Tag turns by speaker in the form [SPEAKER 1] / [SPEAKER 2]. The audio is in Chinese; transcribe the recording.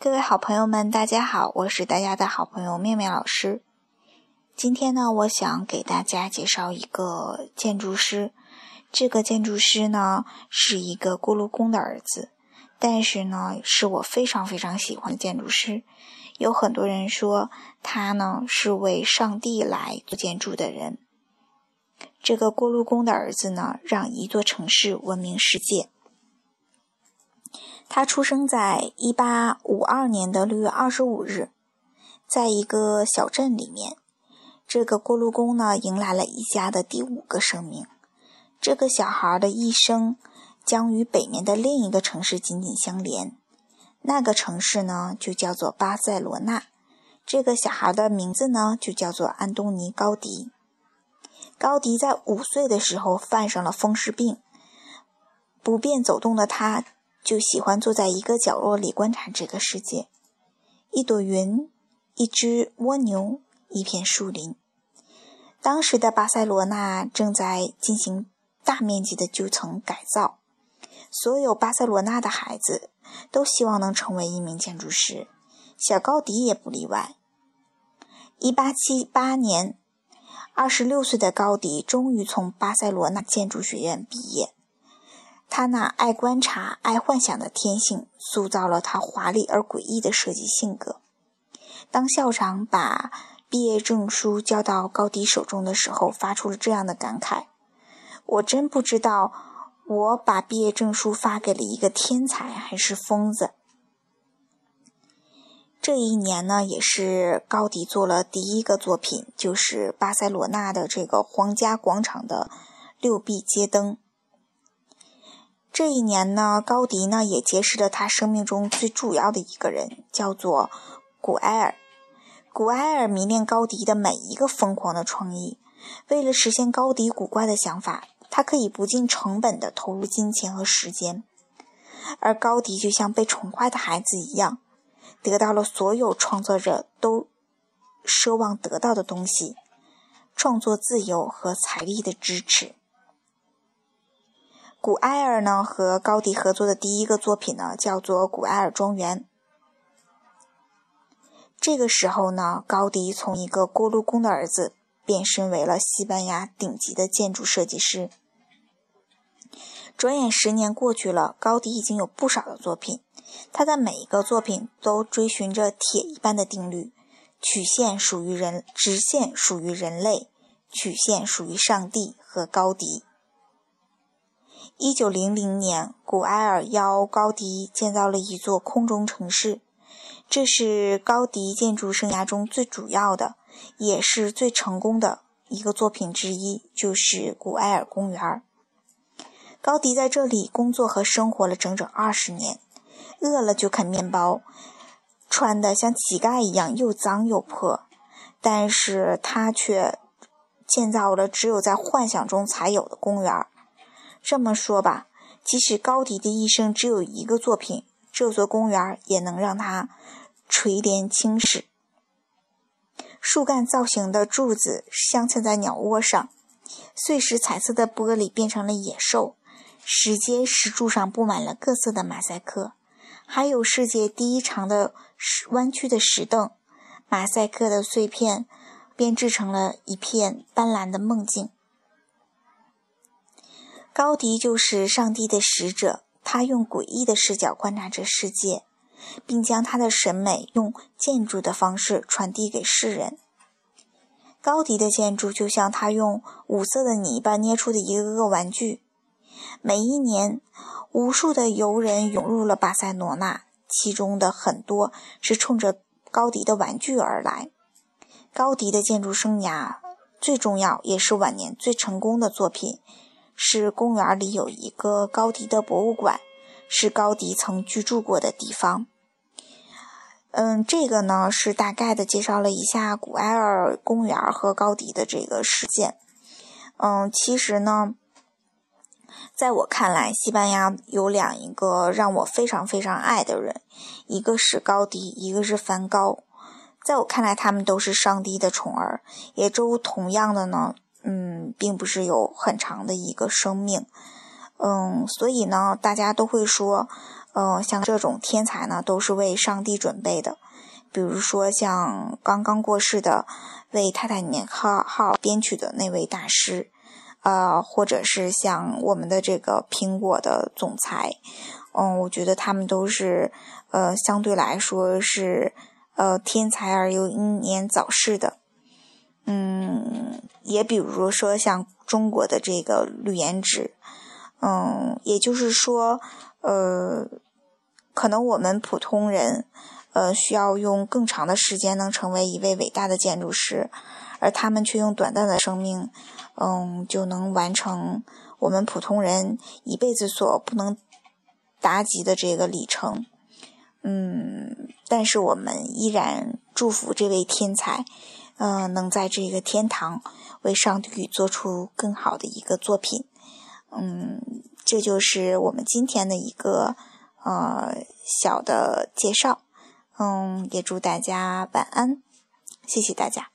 [SPEAKER 1] 各位好朋友们，大家好，我是大家的好朋友面面老师。今天呢，我想给大家介绍一个建筑师。这个建筑师呢，是一个锅炉工的儿子，但是呢，是我非常非常喜欢的建筑师。有很多人说他呢是为上帝来做建筑的人。这个锅炉工的儿子呢，让一座城市闻名世界。他出生在一八五二年的六月二十五日，在一个小镇里面。这个锅炉工呢，迎来了一家的第五个生命。这个小孩的一生将与北面的另一个城市紧紧相连，那个城市呢，就叫做巴塞罗那。这个小孩的名字呢，就叫做安东尼·高迪。高迪在五岁的时候犯上了风湿病，不便走动的他。就喜欢坐在一个角落里观察这个世界：一朵云，一只蜗牛，一片树林。当时的巴塞罗那正在进行大面积的旧城改造，所有巴塞罗那的孩子都希望能成为一名建筑师，小高迪也不例外。一八七八年，二十六岁的高迪终于从巴塞罗那建筑学院毕业。他那爱观察、爱幻想的天性，塑造了他华丽而诡异的设计性格。当校长把毕业证书交到高迪手中的时候，发出了这样的感慨：“我真不知道，我把毕业证书发给了一个天才还是疯子。”这一年呢，也是高迪做了第一个作品，就是巴塞罗那的这个皇家广场的六壁街灯。这一年呢，高迪呢也结识了他生命中最主要的一个人，叫做古埃尔。古埃尔迷恋高迪的每一个疯狂的创意。为了实现高迪古怪的想法，他可以不计成本地投入金钱和时间。而高迪就像被宠坏的孩子一样，得到了所有创作者都奢望得到的东西：创作自由和财力的支持。古埃尔呢和高迪合作的第一个作品呢叫做《古埃尔庄园》。这个时候呢，高迪从一个锅炉工的儿子变身为了西班牙顶级的建筑设计师。转眼十年过去了，高迪已经有不少的作品。他的每一个作品都追寻着铁一般的定律：曲线属于人，直线属于人类，曲线属于上帝和高迪。一九零零年，古埃尔邀高迪建造了一座空中城市，这是高迪建筑生涯中最主要的，也是最成功的一个作品之一，就是古埃尔公园。高迪在这里工作和生活了整整二十年，饿了就啃面包，穿的像乞丐一样又脏又破，但是他却建造了只有在幻想中才有的公园。这么说吧，即使高迪的一生只有一个作品，这座公园也能让他垂帘轻视。树干造型的柱子镶嵌在鸟窝上，碎石彩色的玻璃变成了野兽，石阶石柱上布满了各色的马赛克，还有世界第一长的弯曲的石凳，马赛克的碎片编织成了一片斑斓的梦境。高迪就是上帝的使者，他用诡异的视角观察着世界，并将他的审美用建筑的方式传递给世人。高迪的建筑就像他用五色的泥巴捏出的一个个玩具。每一年，无数的游人涌入了巴塞罗那，其中的很多是冲着高迪的玩具而来。高迪的建筑生涯最重要，也是晚年最成功的作品。是公园里有一个高迪的博物馆，是高迪曾居住过的地方。嗯，这个呢是大概的介绍了一下古埃尔公园和高迪的这个事件。嗯，其实呢，在我看来，西班牙有两一个让我非常非常爱的人，一个是高迪，一个是梵高。在我看来，他们都是上帝的宠儿，也都同样的呢。嗯，并不是有很长的一个生命，嗯，所以呢，大家都会说，嗯，像这种天才呢，都是为上帝准备的。比如说，像刚刚过世的为泰坦尼克号编曲的那位大师，呃，或者是像我们的这个苹果的总裁，嗯，我觉得他们都是，呃，相对来说是，呃，天才而又英年早逝的。嗯，也比如说像中国的这个吕延植，嗯，也就是说，呃，可能我们普通人。呃，需要用更长的时间能成为一位伟大的建筑师，而他们却用短暂的生命，嗯，就能完成我们普通人一辈子所不能达及的这个里程。嗯，但是我们依然祝福这位天才，嗯，能在这个天堂为上帝做出更好的一个作品。嗯，这就是我们今天的一个呃小的介绍。嗯，也祝大家晚安，谢谢大家。